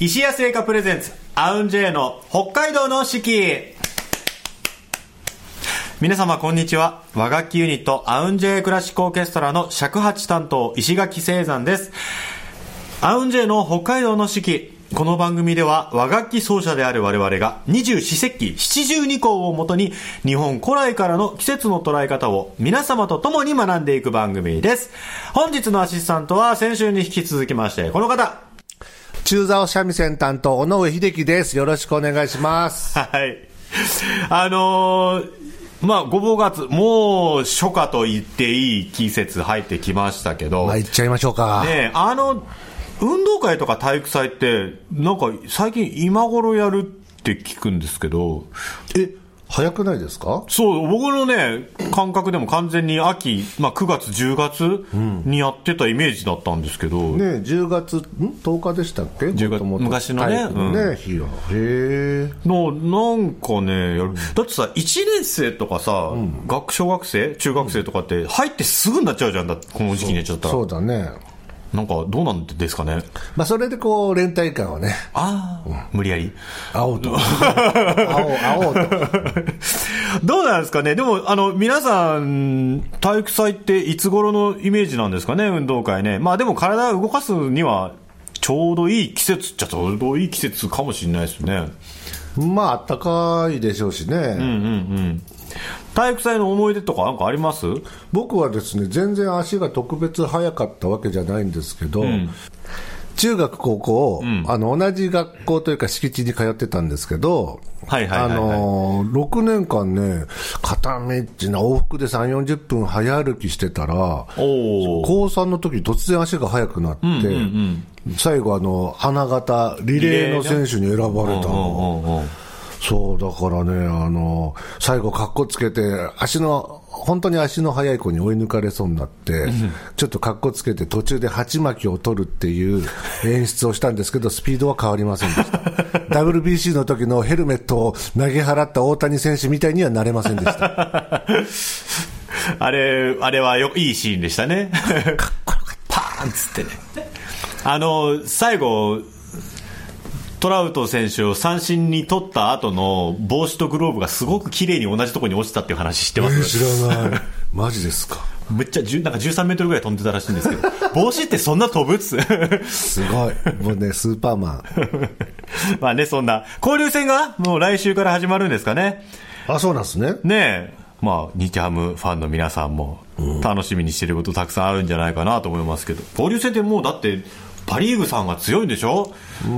石屋製菓プレゼンツ、アウンジェイの北海道の四季。皆様こんにちは。和楽器ユニット、アウンジェイクラシックオーケストラの尺八担当、石垣聖山です。アウンジェイの北海道の四季。この番組では和楽器奏者である我々が二十四節気七十二項をもとに日本古来からの季節の捉え方を皆様と共に学んでいく番組です。本日のアシスタントは先週に引き続きましてこの方。中座三味線担当、尾上秀樹です。よろしくお願いします。はい。あのーまあ、ごぼう月、もう初夏と言っていい季節入ってきましたけど、まあ、ね行っちゃいましょうか。えあの、運動会とか体育祭って、なんか最近今頃やるって聞くんですけど、え、早くないですか？そう、僕のね、感覚でも完全に秋、まあ9月、10月にやってたイメージだったんですけど、ね10月、ん ?10 日でしたっけ？10月昔のね。のね、日は。へえ。のなんかねだってさ1年生とかさ、学小学生中学生とかって入ってすぐになっちゃうじゃんだこの時期にやっちゃったら。そうだね。なんかどうなんですかね。まあ、それでこう、連帯感をね、ああ、無理やり。青と。青、青と。どうなんですかね。でもあの皆さん体育祭っていつ頃のイメージなんですかね？運動会ね。まあでも体を動かすにはちょうどいい季節っちゃちょうどいい季節かもしれないですね。まあ、あったかいでしょうしね。うんうんうん体育祭の思い出とかなんかあります？僕はですね全然足が特別速かったわけじゃないんですけど、中学高校、あの同じ学校というか敷地に通ってたんですけど、はいはいはいはい。あのー6年間ね片道な往復で3 4 0分早歩きしてたら高3の時突然足が速くなって、最後あの花形リレーの選手に選ばれたの。そう、だからね、あの、最後、格好つけて、足の、本当に足の速い子に追い抜かれそうになって、ちょっと格好つけて、途中で鉢巻きを取るっていう演出をしたんですけど、スピードは変わりませんでした。WBC の時のヘルメットを投げ払った大谷選手みたいにはなれませんでした。あれ、あれはよいいシーンでしたね。パーンっつってね。あの、最後、トラウト選手を三振に取った後の帽子とグローブがすごく綺麗に同じところに落ちたっていう話知ってます、知らない。マジですか。めっちゃ10なんか13メートルぐらい飛んでたらしいんですけど、帽子ってそんな飛ぶっつすごい。もうね、スーパーマン。まあね、そんな。交流戦がもう来週から始まるんですかね。あ、そうなんですね。ねえ、まあ、日ハムファンの皆さんも楽しみにしてることたくさんあるんじゃないかなと思いますけど、交流戦ってもうだって、パ・リーグさんが強いんでしょ？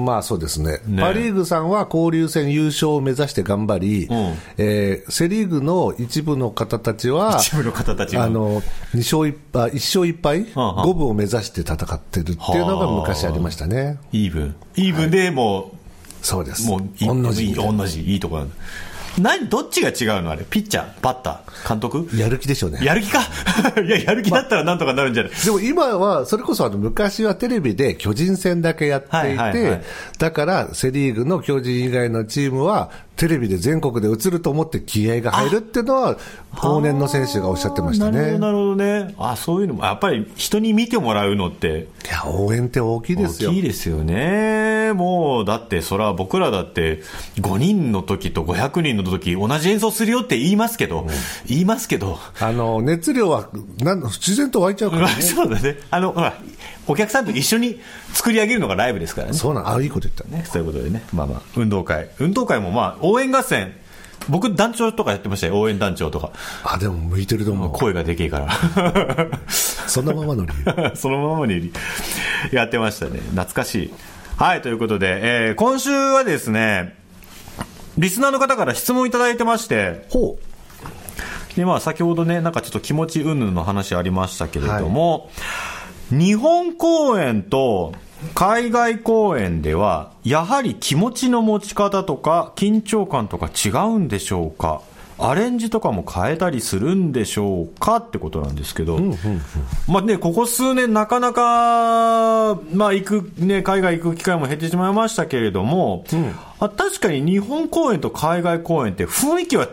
まあそうですね。ね。パ・リーグさんは交流戦優勝を目指して頑張り、ん。えーセ・リーグの一部の方たちは、一部の方たちはあの2勝 1, 敗1勝1敗、はあ五分を目指して戦ってるっていうのが昔ありましたね。イーブン。イーブンでもそうです。う、もう、い同じいい同じ、いいとこなんだ。何、どっちが違うの？あれピッチャーバッター監督？やる気でしょうね。やる気か？いや、やる気だったらなんとかなるんじゃない、でも今は、それこそあの昔はテレビで巨人戦だけやっていて、はいはいはい。だからセ・リーグの巨人以外のチームは、テレビで全国で映ると思って気合が入るっていうのは、往年の選手がおっしゃってましたね。なるほど、ね。あ、そういうのも、やっぱり人に見てもらうのって、いや、応援って大きいですよ大きい。ですよね。もう、だって、そら、僕らだって、5人の時と500人の時、同じ演奏するよって言いますけど、言いますけど、あの、熱量はなん自然と湧いちゃうからね。そうだね。あの、ほら、お客さんと一緒に作り上げるのがライブですからね。そうなん、あ、いいこと言ったね。ね、そういうことでね。まあまあ、運動会。運動会もまあ、応援合戦。僕、団長とかやってましたよ。応援団長とか。あ、でも向いてると思う。声がでけえから。そのままの理由。そのままにやってましたね。懐かしい。はい、ということで、えー今週はですね、リスナーの方から質問いただいてまして、ほで、まあ、先ほどね、なんかちょっと気持ち云々の話ありましたけれども、日本公演と海外公演では、やはり気持ちの持ち方とか、緊張感とか違うんでしょうか？アレンジとかも変えたりするんでしょうかってことなんですけど、まあね、ここ数年なかなか、まあ行く、ね、海外行く機会も減ってしまいましたけれども、あ確かに日本公演と海外公演って雰囲気は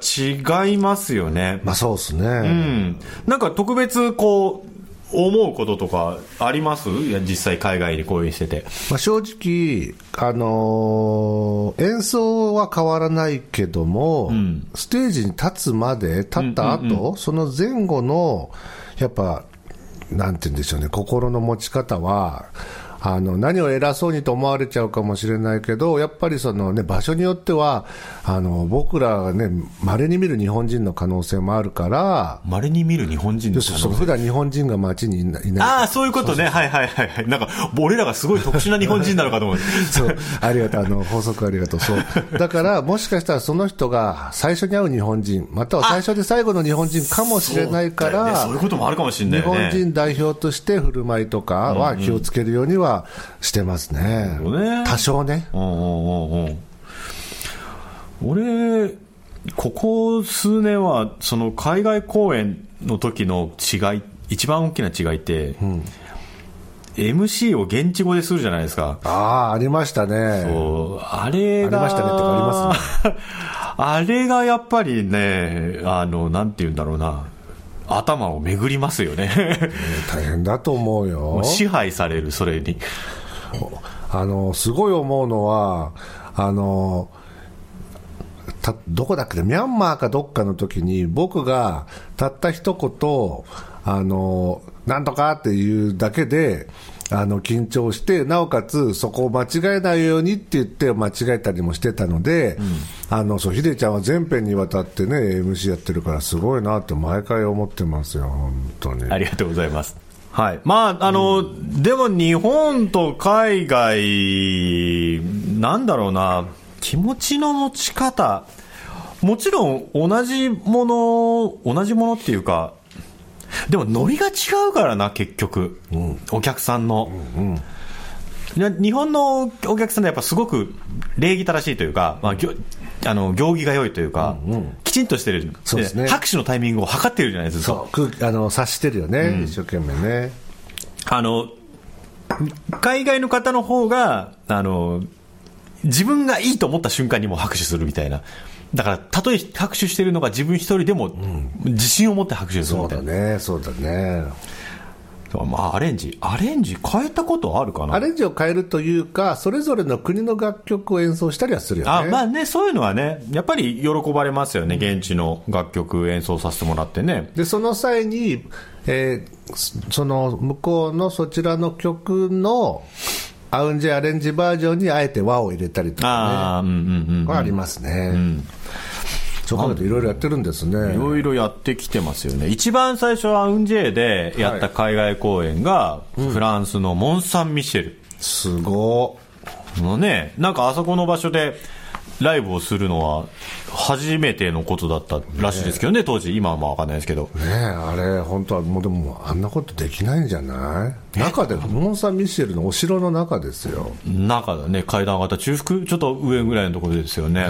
違いますよね。まあそうですね。うん。なんか特別こう、思うこととかあります？いや実際海外で講演してて。まあ、正直、あのー演奏は変わらないけども、ステージに立つまで、立った後、その前後の、やっぱ、なんて言うんでしょうね、心の持ち方は、あの何を偉そうにと思われちゃうかもしれないけど、やっぱりその、ね、場所によっては、あの僕らがね、稀に見る日本人の可能性もあるから、稀に見る日本人の要するにそう普段日本人が街にいないああ、そういうことね。はいはいはいはい。なんか、俺らがすごい特殊な日本人なのかと思う。そう、ありがとう、あの、法則ありがとう。そう。だから、もしかしたらその人が最初に会う日本人、または最初で最後の日本人かもしれないかそうだよねら、そういうこともあるかもしれないね。本人代表として振る舞いとかは気をつけるようにはしてますね。ね多少ね。うんうんうんうん。俺、ここ数年は、その海外公演の時の違い、一番大きな違いって、MC を現地語でするじゃないですか。ああ、ありましたね。そうあれが、ありましたねってかあります あれがやっぱりね、あの、なんて言うんだろうな、頭を巡りますよね。大変だと思うよ。支配される、それに。あの、すごい思うのは、あの、たどこだっけね、ミャンマーかどっかの時に、僕がたった一言、あの、なんとかっていうだけで、あの、緊張して、なおかつ、そこを間違えないようにって言って、間違えたりもしてたので、あの、そう、ヒデちゃんは全編にわたってね、MC やってるから、すごいなって毎回思ってますよ、本当に。ありがとうございます。はい。まあ、あの、でも日本と海外、なんだろうな、気持ちの持ち方、もちろん同じもの、同じものっていうか、でもノリが違うからな、結局。お客さんの。な日本のお客さんやっぱすごく礼儀正しいというか、まあ、ぎょあの行儀が良いというか、きちんとしてるそうですね拍手のタイミングを測ってるじゃないですか。あの、察してるよね、一生懸命ね。あの、海外の方の方が、あの、自分がいいと思った瞬間にもう拍手するみたいな。だから、たとえ拍手してるのが自分一人でも、自信を持って拍手するそうだみたいな。ね、そうだね。まあ、アレンジ。アレンジ変えたことあるかな？アレンジを変えるというか、それぞれの国の楽曲を演奏したりはするよね。あまあね、そういうのはね、やっぱり喜ばれますよね、現地の楽曲演奏させてもらってね。で、その際に、えーそその向こうのそちらの曲のアウンジェアレンジバージョンにあえて和を入れたりとかああ、うんうんうんね、。はありますね。そう考えるといろいろやってるんですね。いろいろやってきてますよね。一番最初はアウンジェイでやった海外公演が、フランスのモン・サン・ミシェル。すごのね、なんかあそこの場所でライブをするのは初めてのことだったらしいですけどね、当時、今はまあわかんないですけど。い。ねえ、あれ、本当はもうでも、あんなことできないんじゃない？中で、モン・サン・ミシェルのお城の中ですよ。中だね、階段上がった中腹、ちょっと上ぐらいのところですよね。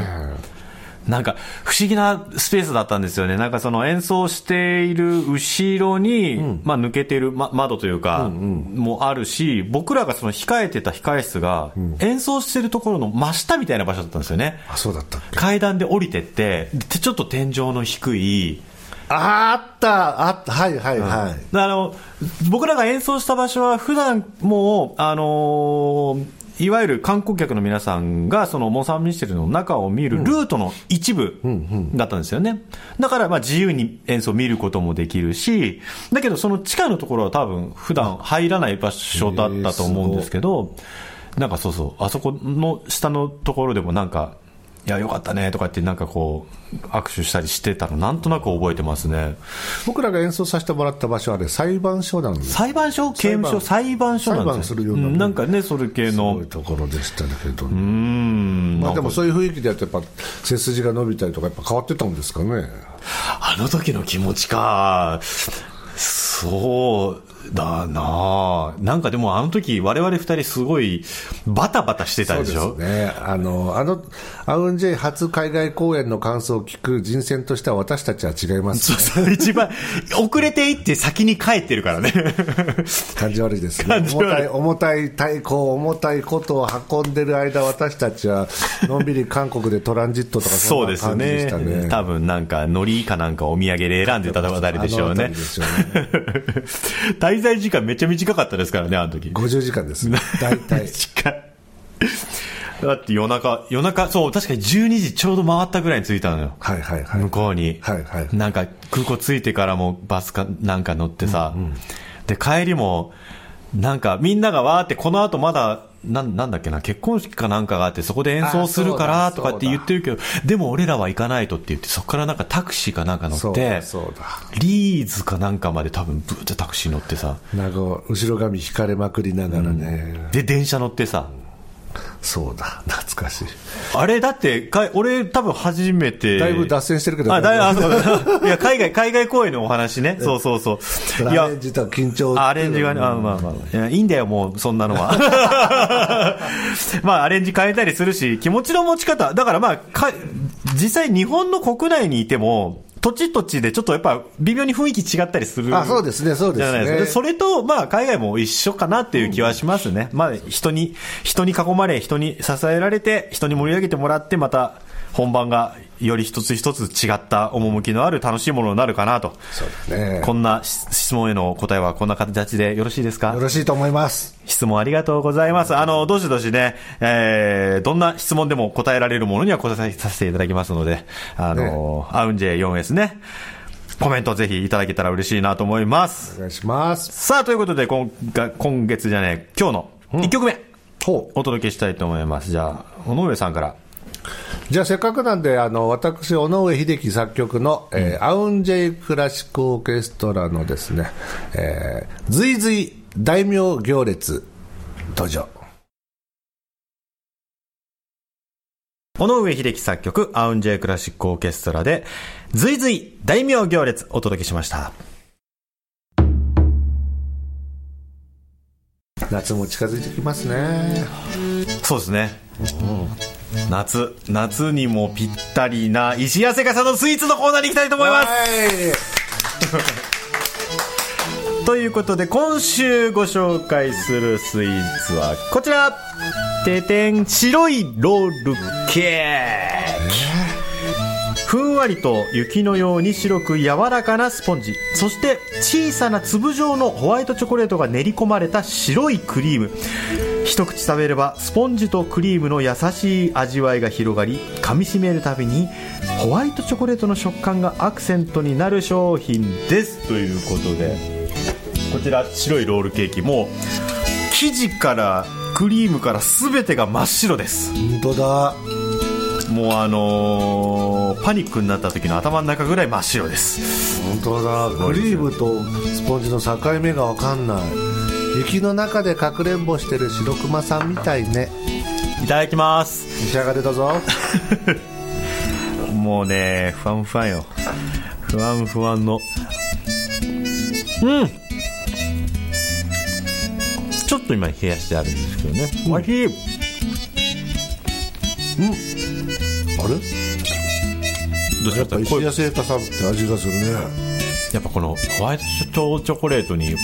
なんか不思議なスペースだったんですよね。なんかその演奏している後ろに、まあ抜けてる、ま、窓というか、もあるし、僕らがその控えてた控え室が、演奏してるところの真下みたいな場所だったんですよね。あ、そうだった階段で降りてって、でちょっと天井の低い、ああった、あった、はいはいはい。あの、僕らが演奏した場所は普段もう、あのーいわゆる観光客の皆さんがそのモン・サン・ミシェルの中を見るルートの一部だったんですよね。だからまあ自由に演奏を見ることもできるし、だけどその地下のところは多分普段入らない場所だったと思うんですけど、なんかそうそう、あそこの下のところでもなんか、いや、よかったねとかってなんかこう、握手したりしてたのなんとなく覚えてますね。僕らが演奏させてもらった場所はね、裁判所なんです。裁判所？刑務所？裁判所なんです裁判するようなうんなんかね、それ系の。いところでしたけど、うーん。まあ、でもそういう雰囲気でやってやっぱ背筋が伸びたりとかやっぱ変わってたんですかねあの時の気持ちか。そうだななんかでもあの時我々二人すごいバタバタしてたでしょ？そうですね。あのあのアウンジェイ初海外公演の感想を聞く人選としては私たちは違いますそうそう、一番、遅れていって先に帰ってるからね。感じ悪いですね。重たい重たい太鼓重たいことを運んでる間私たちはのんびり韓国でトランジットとかそそうんですな感じでねしたね。多分なんか、海苔かなんかお土産で選んでたあたりでしょうね 滞在時間めっちゃ短かったですからね、あの時。50時間です。大体。短い。だって夜中、夜中、そう、確かに12時ちょうど回ったぐらいに着いたのよ。はいはいはい。向こうに。はいはいなんか空港着いてからもバスかなんか乗ってさ、で、帰りも、なんかみんながわーってこの後まだ、なんなんだっけな、結婚式かなんかがあってそこで演奏するからとかって言ってるけど、でも俺らは行かないとって言って、そこからなんかタクシーかなんか乗って。リーズかなんかまで多分ブーってタクシー乗ってさ、なんか後ろ髪引かれまくりながらね、で、電車乗ってさ、そうだ、懐かしい。あれだって、か俺多分初めて。だいぶ脱線してるけどあ、だいあ、そうだ。いや、海外、海外公演のお話ね。そうそうそう。いやアレ、ンジと緊張アレンジがね、あまあまあ。いや、いいんだよ、もう、そんなのは。まあ、アレンジ変えたりするし、気持ちの持ち方。だからまあ、か、実際日本の国内にいても、土地土地でちょっとやっぱ微妙に雰囲気違ったりする。あそうですねそうですね。それと、まあ、海外も一緒かなっていう気はしますね。まあ、人に、人に囲まれ、人に支えられて、人に盛り上げてもらって、また、本番がより一つ一つ違った趣のある楽しいものになるかなと。そうですね。こんな質問への答えはこんな形でよろしいですか？よろしいと思います。質問ありがとうございます。あの、どしどしね、えー、どんな質問でも答えられるものには答えさせていただきますので、あの、アウンジェ 4S ね、コメントぜひいただけたら嬉しいなと思います。お願いします。さあ、ということで、今が今月じゃねえ、今日の1曲目、ほう。お届けしたいと思います。じゃあ、尾上さんから。じゃあせっかくなんで、あの、私、尾上秀樹作曲の、えーアウンジェイクラシックオーケストラのですね、えー、ずいずい大名行列、登場。尾上秀樹作曲、アウンジェイクラシックオーケストラで、ずいずい大名行列お届けしました。夏も近づいてきますね。そうですね。夏、夏にもぴったりな石屋製菓さんのスイーツのコーナーに行きたいと思います。ということで、今週ご紹介するスイーツはこちら。ててん、白いロールケーキ。ふんわりと雪のように白く柔らかなスポンジ。そして小さな粒状のホワイトチョコレートが練り込まれた白いクリーム一口食べればスポンジとクリームの優しい味わいが広がり噛みしめるたびにホワイトチョコレートの食感がアクセントになる商品ですということでこちら白いロールケーキもう生地からクリームから全てが真っ白です本当だ。もうあのーパニックになった時の頭の中ぐらい真っ白です本当だ。クリームとスポンジの境目がわかんない。雪の中でかくれんぼしてる白熊さんみたいね。いただきます。召し上がれたぞ。もうねふわんふわんよ。ふわんふわんの。うん。ちょっと今冷やしてあるんですけどね。おいしい。あれ？どうしまやっぱ石し製菓さんって味がするね。やっぱこのホワイトチョコレートに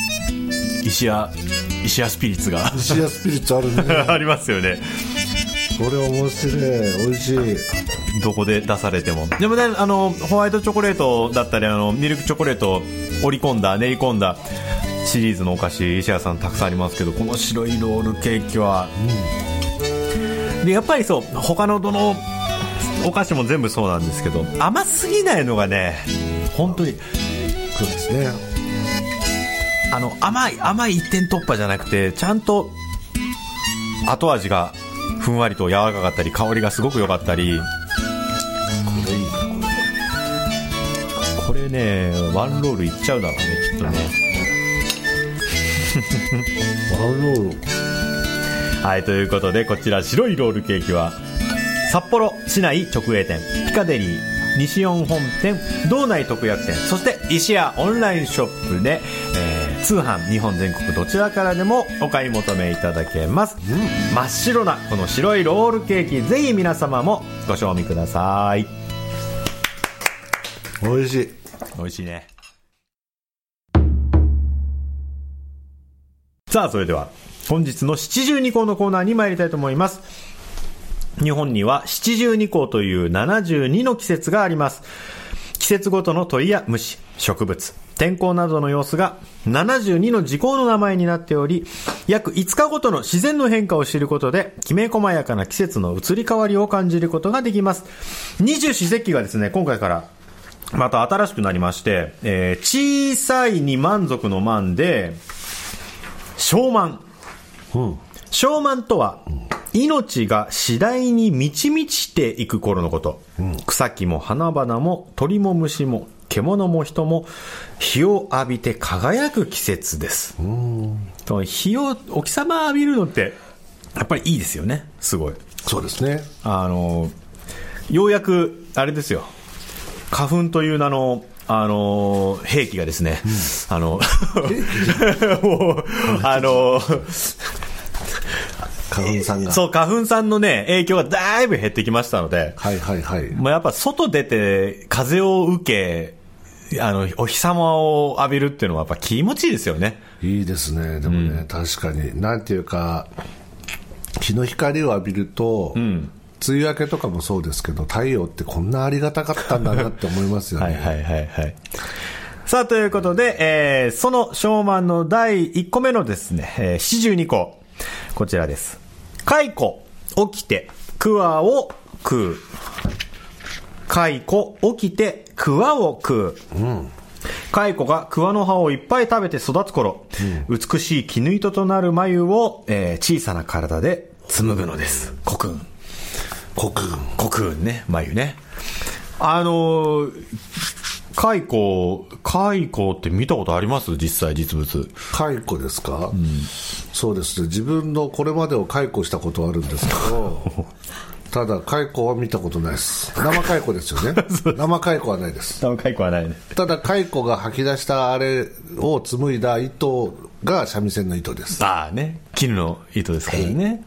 石屋石屋スピリッツが石屋スピリッツあるね。ありますよねこれ面白い。美味しい。どこで出されてもでもねあのホワイトチョコレートだったりあのミルクチョコレートを織り込んだ練り込んだシリーズのお菓子石屋さんたくさんありますけどこの白いロールケーキは、でやっぱりそう他のどのお菓子も全部そうなんですけど甘すぎないのがね本当にそうですね。あの甘い甘い一点突破じゃなくてちゃんと後味がふんわりと柔らかかったり香りがすごく良かったりこれいいな、これ。これねワンロールいっちゃうだろうねきっとねワンロール。はいということでこちら白いロールケーキは札幌市内直営店ピカデリー西四本店道内特約店そして石屋オンラインショップで、えー通販日本全国どちらからでもお買い求めいただけます、真っ白なこの白いロールケーキぜひ皆様もご賞味ください。美味しい。美味しいね。さあそれでは本日の七十二項のコーナーに参りたいと思います。日本には七十二項という72の季節があります。季節ごとの鳥や虫植物天候などの様子が72の時効の名前になっており、約5日ごとの自然の変化を知ることで、きめ細やかな季節の移り変わりを感じることができます。二十四節気がですね、今回からまた新しくなりまして、えー小さいに満足の満で、小満。うん。小満とは、命が次第に満ち満ちていく頃のこと。草木も花々も鳥も虫も獣も人も日を浴びて輝く季節です。と日を、お日様浴びるのって、やっぱりいいですよね。すごい。そうですね。あの、ようやく、あれですよ。花粉という名の、あの、兵器がですね、あの、もう、あの、花粉さんが。そう、花粉さんのね、影響がだいぶ減ってきましたので、はいはいはい。まあ、やっぱ外出て風を受け、あの、お日様を浴びるっていうのはやっぱ気持ちいいですよね。いいですね。でもね、確かに。なんていうか、日の光を浴びると、梅雨明けとかもそうですけど、太陽ってこんなありがたかったんだなって思いますよね。はいはいはいはい。さあ、ということで、えー、その小満の第1個目のですね、えー、四十二個。こちらです。蚕、起きて、桑を食う。蚕、起きて、桑を食う。蚕が桑の葉をいっぱい食べて育つ頃、美しい絹糸となる眉を、えー小さな体で紡ぐのです。コクン。コクン。コクーンね、眉ね。あのー、蚕、蚕って見たことあります？実際実物。蚕ですか、そうですね。自分のこれまでを蚕したことはあるんですけど、ただ蚕は見たことないです。生蚕ですよね。生蚕はないです。多分蚕はないね。ただ蚕が吐き出したあれを紡いだ糸が三味線の糸です。ああね、絹の糸ですからね。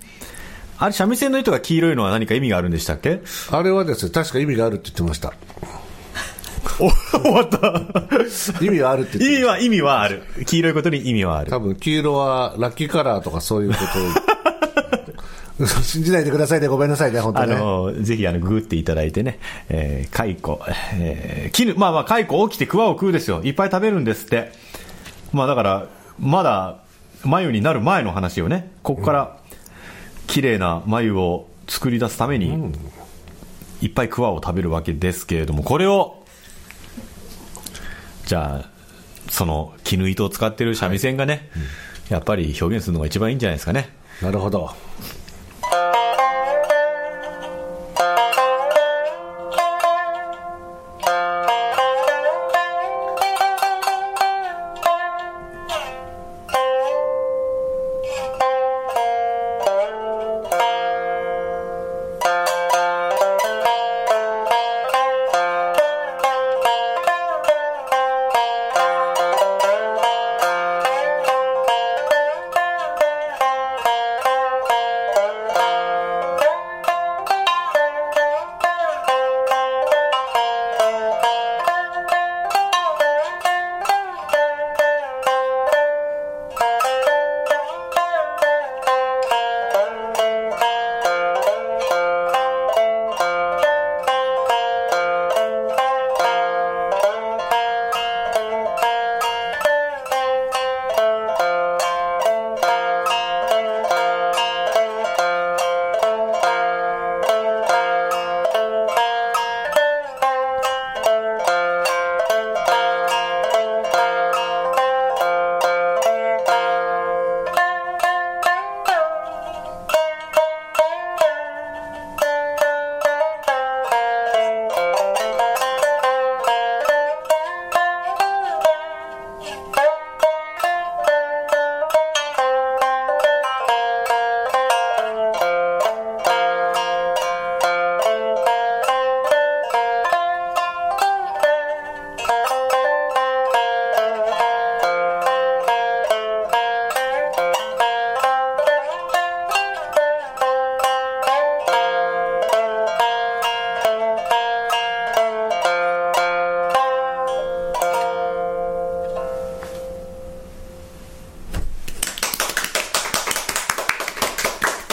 あれ、三味線の糸が黄色いのは何か意味があるんでしたっけ？あれはですね、確か意味があるって言ってました。お、終わった。意味はあるって意味は、意味はある。黄色いことに意味はある。多分黄色はラッキーカラーとかそういうことを信じないでくださいね。ごめんなさいね。本当あねの、ぜひ、あの、ググっていただいてね、えー、蚕、えー、絹、まあまあ、蚕起きて桑を食うですよ。いっぱい食べるんですって。まあだから、まだ、眉になる前の話をね、ここから、綺麗な眉を作り出すために、いっぱい桑を食べるわけですけれども、これを、じゃあ、その、絹糸を使ってる三味線がね、やっぱり表現するのが一番いいんじゃないですかね。なるほど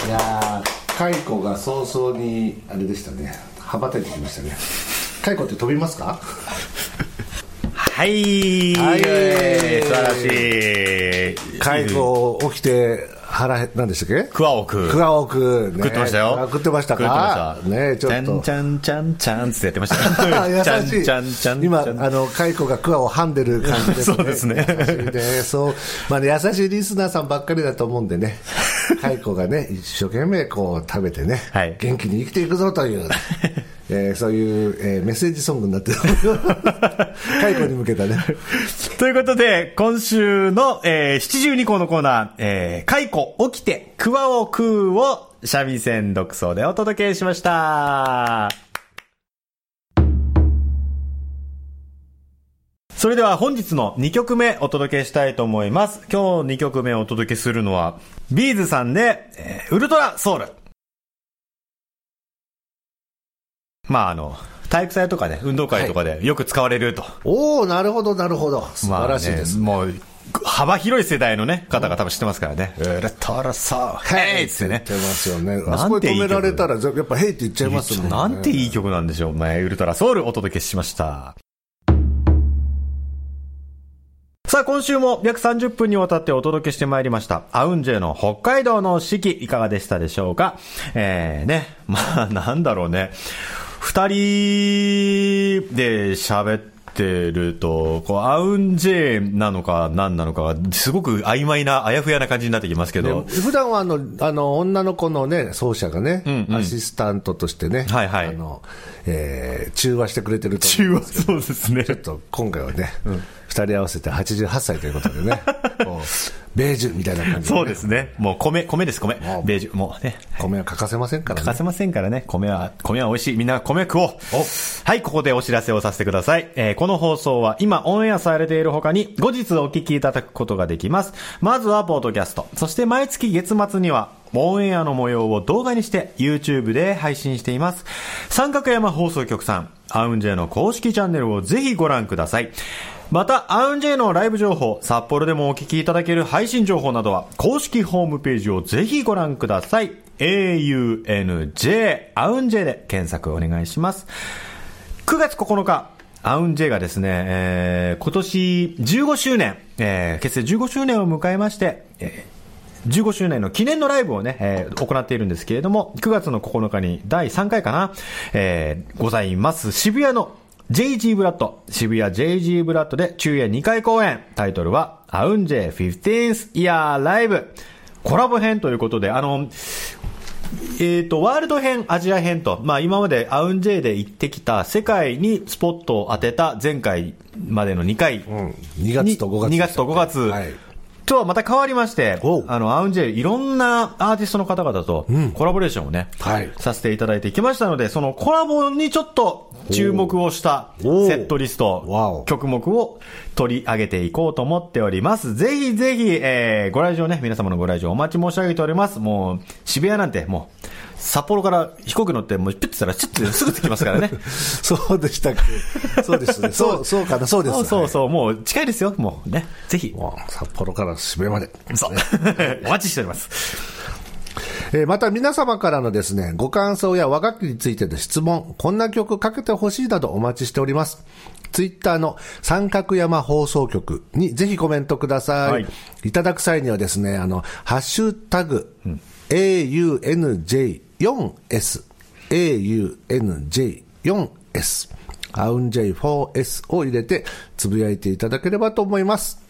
いやー蚕が早々にあれでしたね羽ばたいてきましたね蚕って飛びますか？ははい、はい素晴らしい。介護起きて腹減、何でしたっけ？クワを食う。クね。食ってましたよ。食ってましたか？食ってました。ねちょっと。ちゃんちゃんちゃんちゃんってやってました。優しい。ちゃんちゃんちゃん今、あの、蚕がクワをはんでる感じですね。そうですね。そう。まあね、優しいリスナーさんばっかりだと思うんでね。蚕がね、一生懸命こう食べてね、はい元気に生きていくぞという、えーそういう、えーメッセージソングになってる。蚕に向けたね。ということで、今週の、えー、七十二項のコーナー、えー、解雇起きて、クワを食うを、三味線独奏でお届けしました。それでは本日の2曲目お届けしたいと思います。今日2曲目お届けするのは、ビーズさんで、えーウルトラソウル。まああの、体育祭とかね、運動会とかでよく使われると。おおなるほど、なるほど。素晴らしいです。まあね、もう、幅広い世代のね、方が多分知ってますからね。ウルトラソウル。ヘイってね言。ってますよね。あなそこで止められたら、やっぱヘイって言っちゃいますもんね。なんていい曲なんでしょう。前、ウルトラソウルお届けしました。さあ、今週も約30分にわたってお届けしてまいりました。アウンジェの北海道の四季、いかがでしたでしょうか？えー、ね、まあ、なんだろうね。二人で喋ってると、こう、アウンジェなのか何なのかが、すごく曖昧な、あやふやな感じになってきますけど。普段はあの、あの、女の子のね、奏者がね、んうんアシスタントとしてね、はいはいあの、えー中和してくれてると思中はうんですけどそうですねちょ。っと今回はね、二、人合わせて88歳ということでね、ベージュみたいな感じで、ね、そうですね。もう米、米です、米ベージュ。もうね。米は欠かせませんからね。欠かせませんからね。米は、米は美味しい。みんな米食おう。はい、ここでお知らせをさせてください。えーこの放送は今オンエアされている他に後日お聞きいただくことができます。まずはポードキャスト。そして毎月月末にはオンエアの模様を動画にして YouTube で配信しています。三角山放送局さん、アウンジェの公式チャンネルをぜひご覧ください。また、アウンジェイのライブ情報、札幌でもお聞きいただける配信情報などは、公式ホームページをぜひご覧ください。aunj、アウンジェイで検索お願いします。9月9日、アウンジェイがですね、えー今年15周年、えー結成15周年を迎えまして、えー15周年の記念のライブをね、えー行っているんですけれども、9月の9日に第3回かな、えーございます。渋谷の JG ブラッド、渋谷 JG ブラッドで昼夜2回公演。タイトルは、アウンジェ 15th Year Live。コラボ編ということで、あの、えっ、と、ワールド編、アジア編と、まあ今までアウンジェイで行ってきた世界にスポットを当てた前回までの2回。うん、2月と5月2月と5月。はいとはまた変わりましてあの、アウンジェイ、いろんなアーティストの方々とコラボレーションをね、はい。させていただいてきましたので、そのコラボにちょっと注目をしたセットリスト曲目を取り上げていこうと思っております。ぜひぜひ、えー、ご来場ね、皆様のご来場お待ち申し上げております。もう、渋谷なんてもう、札幌から飛行機乗って、もうピュッてしたら、チュッてすぐ着きますからね。そうでしたっけ？そうですね。そう、そうかな、そうです。そうそうそう、もう近いですよ、もうね。ぜひ。札幌から渋谷まで。そう。お待ちしております。えーまた皆様からのですね、ご感想や和楽器についての質問、こんな曲かけてほしいなどお待ちしております。ツイッターの三角山放送局にぜひコメントください。はいい、ただく際にはですね、あの、ハッシュタグ、AUNJ4S、AUNJ4S、アウン J4S を入れてつぶやいていただければと思います。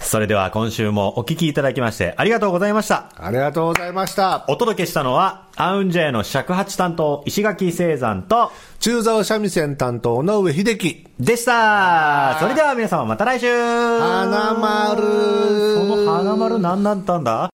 それでは今週もお聞きいただきましてありがとうございました。ありがとうございました。お届けしたのは、アウンジェイの尺八担当、石垣聖山と、中沢三味線担当、尾上秀樹。でしたそれでは皆様また来週花丸その花丸何だったんだ？